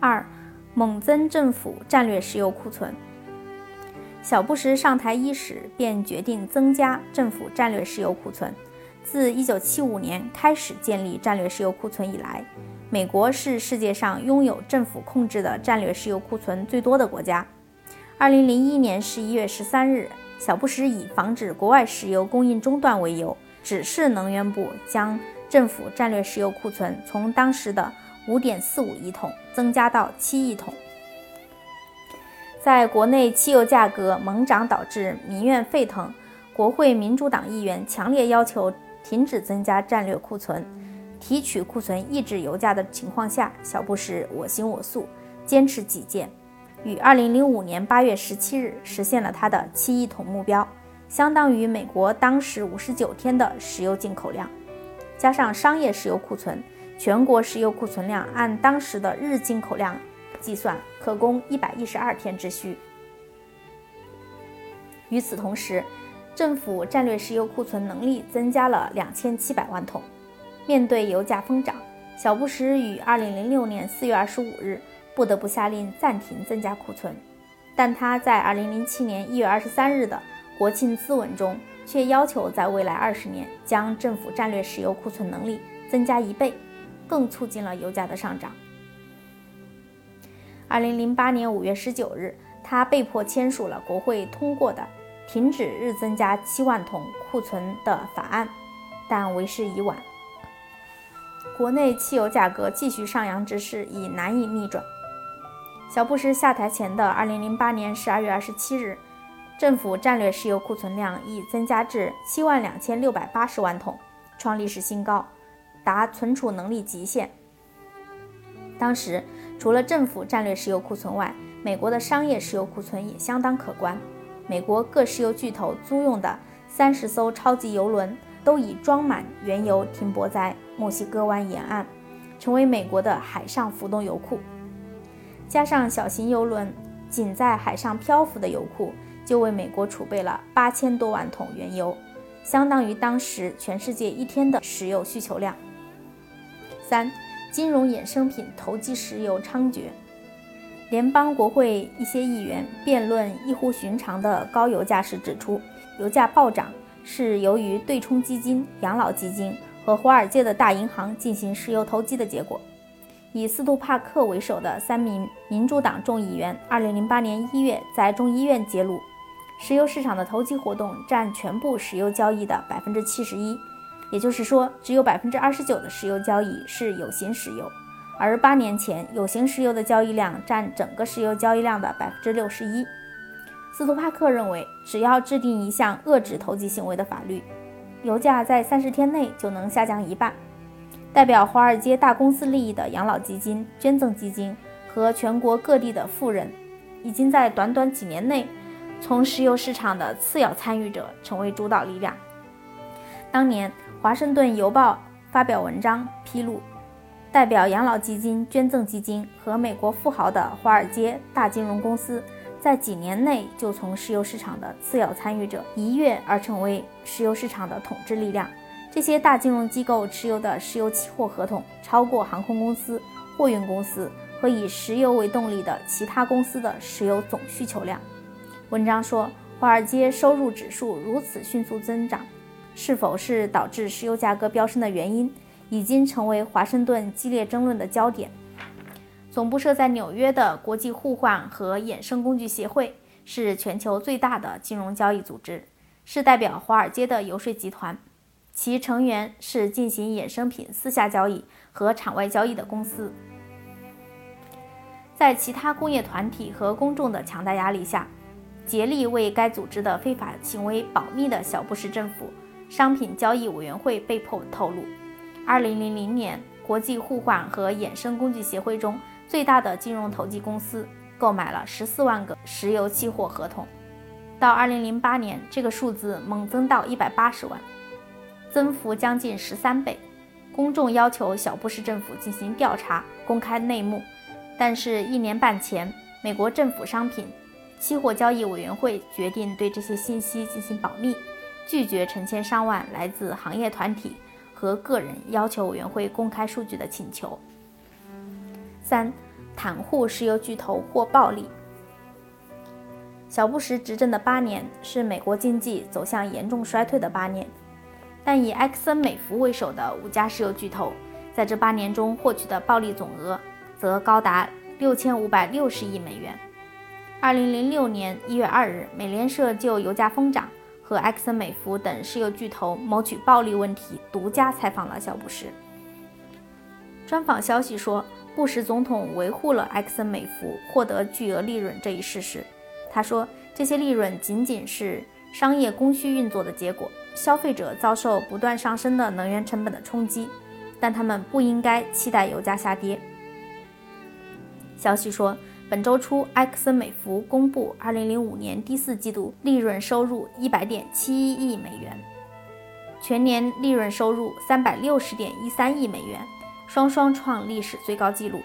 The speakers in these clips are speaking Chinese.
二、猛增政府战略石油库存。小布什上台伊始，便决定增加政府战略石油库存。自1975年开始建立战略石油库存以来，美国是世界上拥有政府控制的战略石油库存最多的国家。2001年11月13日，小布什以防止国外石油供应中断为由，指示能源部将政府战略石油库存从当时的5.45亿桶增加到7亿桶。在国内汽油价格猛涨导致民怨沸腾，国会民主党议员强烈要求停止增加战略库存、提取库存抑制油价的情况下，小布什我行我素，坚持己见，于2005年8月17日实现了他的7亿桶目标，相当于美国当时59天的石油进口量，加上商业石油库存，全国石油库存量按当时的日进口量。计算可供一百一十二天之需。与此同时，政府战略石油库存能力增加了两千七百万桶。面对油价疯涨，小布什于二零零六年四月二十五日不得不下令暂停增加库存，但他在二零零七年一月二十三日的国庆咨文中却要求在未来二十年将政府战略石油库存能力增加一倍，更促进了油价的上涨。二零零八年五月十九日，他被迫签署了国会通过的停止日增加七万桶库存的法案，但为时已晚。国内汽油价格继续上扬之势已难以逆转。小布什下台前的二零零八年十二月二十七日，政府战略石油库存量已增加至七万两千六百八十万桶，创历史新高，达存储能力极限。当时。除了政府战略石油库存外，美国的商业石油库存也相当可观。美国各石油巨头租用的三十艘超级油轮都已装满原油，停泊在墨西哥湾沿岸，成为美国的海上浮动油库。加上小型油轮仅在海上漂浮的油库，就为美国储备了八千多万桶原油，相当于当时全世界一天的石油需求量。三。金融衍生品投机石油猖獗，联邦国会一些议员辩论异乎寻常的高油价时指出，油价暴涨是由于对冲基金、养老基金和华尔街的大银行进行石油投机的结果。以斯图帕克为首的三名民主党众议员，2008年1月在众议院揭露，石油市场的投机活动占全部石油交易的71%。也就是说，只有百分之二十九的石油交易是有形石油，而八年前有形石油的交易量占整个石油交易量的百分之六十一。斯图帕克认为，只要制定一项遏制投机行为的法律，油价在三十天内就能下降一半。代表华尔街大公司利益的养老基金、捐赠基金和全国各地的富人，已经在短短几年内，从石油市场的次要参与者成为主导力量。当年。《华盛顿邮报》发表文章披露，代表养老基金、捐赠基金和美国富豪的华尔街大金融公司，在几年内就从石油市场的次要参与者一跃而成为石油市场的统治力量。这些大金融机构持有的石油期货合同超过航空公司、货运公司和以石油为动力的其他公司的石油总需求量。文章说，华尔街收入指数如此迅速增长。是否是导致石油价格飙升的原因，已经成为华盛顿激烈争论的焦点。总部设在纽约的国际互换和衍生工具协会是全球最大的金融交易组织，是代表华尔街的游说集团。其成员是进行衍生品私下交易和场外交易的公司。在其他工业团体和公众的强大压力下，竭力为该组织的非法行为保密的小布什政府。商品交易委员会被迫透露，2000年，国际互换和衍生工具协会中最大的金融投机公司购买了14万个石油期货合同。到2008年，这个数字猛增到180万，增幅将近13倍。公众要求小布什政府进行调查，公开内幕，但是，一年半前，美国政府商品期货交易委员会决定对这些信息进行保密。拒绝成千上万来自行业团体和个人要求委员会公开数据的请求。三、袒护石油巨头或暴利。小布什执政的八年是美国经济走向严重衰退的八年，但以埃克森美孚为首的五家石油巨头在这八年中获取的暴利总额则高达六千五百六十亿美元。二零零六年一月二日，美联社就油价疯涨和埃克森美孚等石油巨头谋取暴利问题独家采访了小布什。专访消息说，布什总统维护了埃克森美孚获得巨额利润这一事实。他说，这些利润仅仅是商业供需运作的结果，消费者遭受不断上升的能源成本的冲击，但他们不应该期待油价下跌。消息说，本周初，埃克森美孚公布2005年第四季度利润收入100.71亿美元，全年利润收入360.13亿美元。双双创历史最高纪录，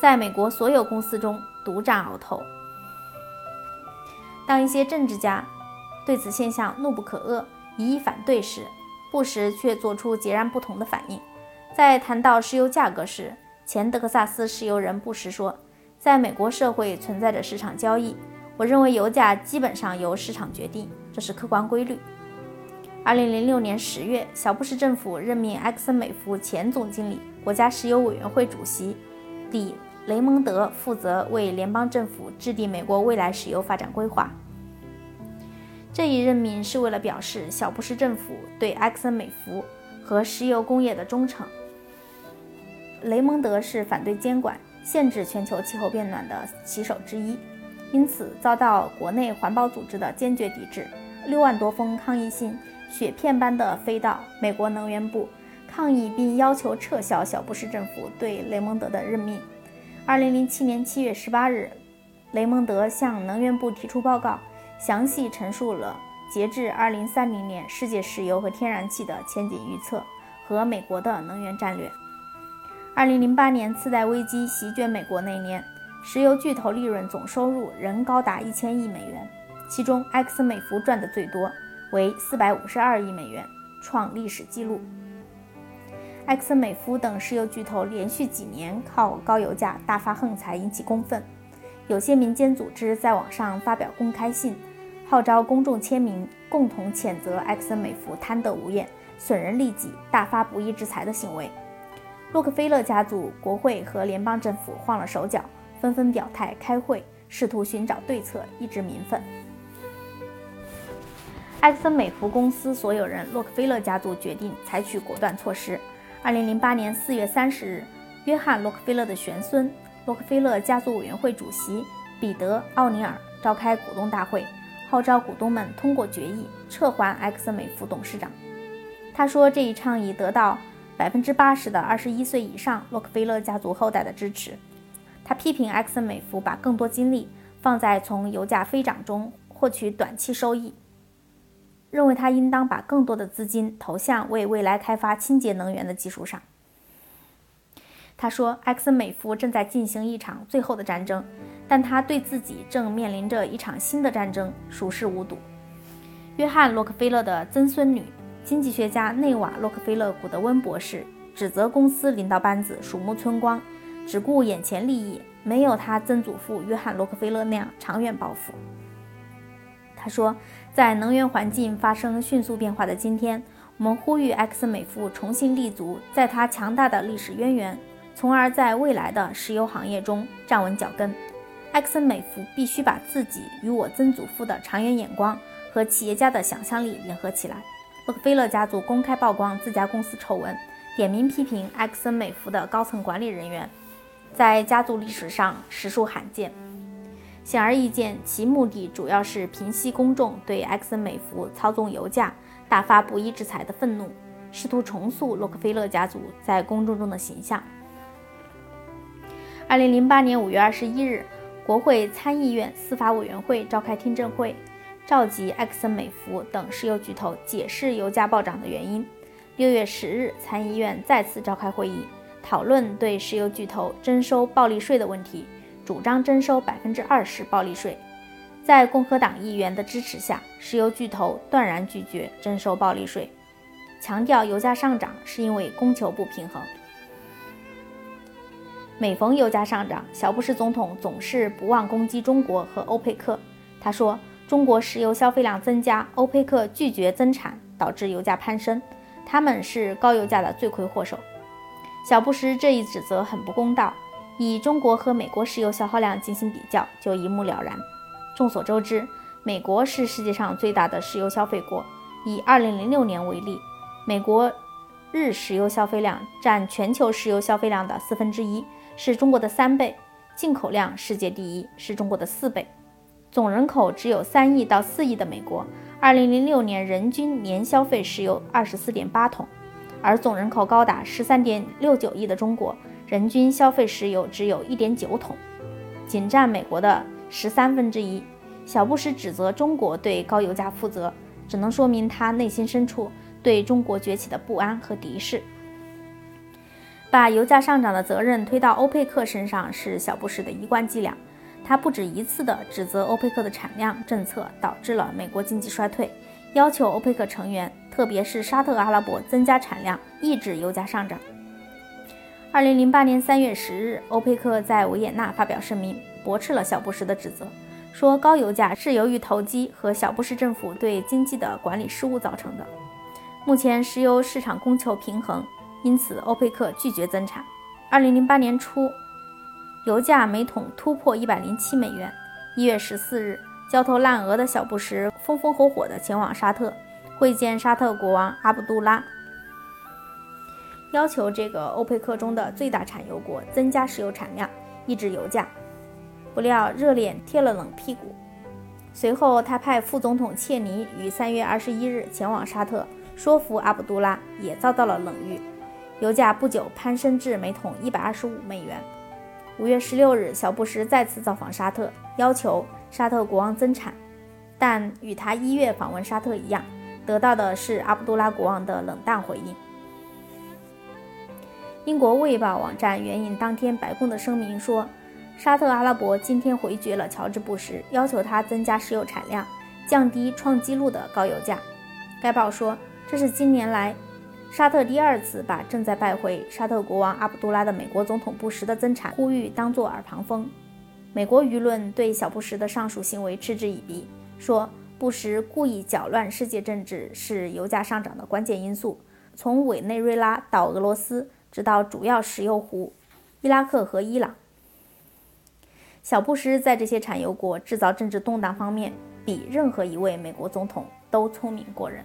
在美国所有公司中独占鳌头。当一些政治家对此现象怒不可遏，一一反对时，布什却做出截然不同的反应。在谈到石油价格时，前德克萨斯石油人布什说：“在美国社会存在着市场交易，我认为油价基本上由市场决定，这是客观规律。”二零零六年十月，小布什政府任命埃克森美孚前总经理、国家石油委员会主席里雷蒙德负责为联邦政府制定美国未来石油发展规划。这一任命是为了表示小布什政府对埃克森美孚和石油工业的忠诚。雷蒙德是反对监管、限制全球气候变暖的旗手之一，因此遭到国内环保组织的坚决抵制。六万多封抗议信。雪片般的飞到美国能源部抗议，并要求撤销小布什政府对雷蒙德的任命。二零零七年七月十八日，雷蒙德向能源部提出报告，详细陈述了截至二零三零年世界石油和天然气的前景预测和美国的能源战略。二零零八年次贷危机席卷美国那年，石油巨头利润总收入仍高达一千亿美元，其中埃克森美孚赚的最多。为四百五十二亿美元，创历史纪录。埃克森美孚等石油巨头连续几年靠高油价大发横财，引起公愤。有些民间组织在网上发表公开信，号召公众签名，共同谴责埃克森美孚贪得无厌、损人利己、大发不义之财的行为。洛克菲勒家族、国会和联邦政府慌了手脚，纷纷表态开会，试图寻找对策，抑制民愤。埃克森美孚公司所有人洛克菲勒家族决定采取果断措施。二零零八年四月三十日，约翰洛克菲勒的玄孙、洛克菲勒家族委员会主席彼得奥尼尔召开股东大会，号召股东们通过决议撤换埃克森美孚董事长。他说，这一倡议得到百分之八十的二十一岁以上洛克菲勒家族后代的支持。他批评埃克森美孚把更多精力放在从油价飞涨中获取短期收益。认为他应当把更多的资金投向为未来开发清洁能源的技术上。他说：“埃克森美孚正在进行一场最后的战争，但他对自己正面临着一场新的战争熟视无睹。”约翰·洛克菲勒的曾孙女、经济学家内瓦·洛克菲勒古德温博士指责公司领导班子鼠目寸光，只顾眼前利益，没有他曾祖父约翰·洛克菲勒那样长远抱负。他说。在能源环境发生迅速变化的今天，我们呼吁埃克森美孚重新立足在它强大的历史渊源，从而在未来的石油行业中站稳脚跟。埃克森美孚必须把自己与我曾祖父的长远眼光和企业家的想象力联合起来。洛克菲勒家族公开曝光自家公司丑闻，点名批评埃克森美孚的高层管理人员，在家族历史上实属罕见。显而易见，其目的主要是平息公众对埃克森美孚操纵油价、大发不义之财的愤怒，试图重塑洛克菲勒家族在公众中的形象。二零零八年五月二十一日，国会参议院司法委员会召开听证会，召集埃克森美孚等石油巨头解释油价暴涨的原因。六月十日，参议院再次召开会议，讨论对石油巨头征收暴利税的问题。主张征收百分之二十暴利税，在共和党议员的支持下，石油巨头断然拒绝征收暴利税，强调油价上涨是因为供求不平衡。每逢油价上涨，小布什总统总是不忘攻击中国和欧佩克。他说：“中国石油消费量增加，欧佩克拒绝增产，导致油价攀升，他们是高油价的罪魁祸首。”小布什这一指责很不公道。以中国和美国石油消耗量进行比较，就一目了然。众所周知，美国是世界上最大的石油消费国。以2006年为例，美国日石油消费量占全球石油消费量的四分之一。是中国的三倍，进口量世界第一，是中国的四倍。总人口只有三亿到四亿的美国，二零零六年人均年消费石油二十四点八桶，而总人口高达十三点六九亿的中国，人均消费石油只有一点九桶，仅占美国的十三分之一。小布什指责中国对高油价负责，只能说明他内心深处对中国崛起的不安和敌视。把油价上涨的责任推到欧佩克身上是小布什的一贯伎俩。他不止一次地指责欧佩克的产量政策导致了美国经济衰退，要求欧佩克成员，特别是沙特阿拉伯增加产量，抑制油价上涨。二零零八年三月十日，欧佩克在维也纳发表声明，驳斥了小布什的指责，说高油价是由于投机和小布什政府对经济的管理失误造成的。目前石油市场供求平衡。因此，欧佩克拒绝增产。二零零八年初，油价每桶突破一百零七美元。一月十四日，焦头烂额的小布什风风火火地前往沙特会见沙特国王阿卜杜拉，要求这个欧佩克中的最大产油国增加石油产量，抑制油价。不料热脸贴了冷屁股。随后，他派副总统切尼于三月二十一日前往沙特，说服阿卜杜拉，也遭到了冷遇。油价不久攀升至每桶一百二十五美元。五月十六日，小布什再次造访沙特，要求沙特国王增产，但与他一月访问沙特一样，得到的是阿卜杜拉国王的冷淡回应。英国《卫报》网站援引当天白宫的声明说，沙特阿拉伯今天回绝了乔治·布什要求他增加石油产量，降低创纪录的高油价。该报说，这是近年来。沙特第二次把正在拜会沙特国王阿卜杜拉的美国总统布什的增产呼吁当作耳旁风。美国舆论对小布什的上述行为嗤之以鼻，说布什故意搅乱世界政治是油价上涨的关键因素。从委内瑞拉到俄罗斯，直到主要石油湖伊拉克和伊朗，小布什在这些产油国制造政治动荡方面，比任何一位美国总统都聪明过人。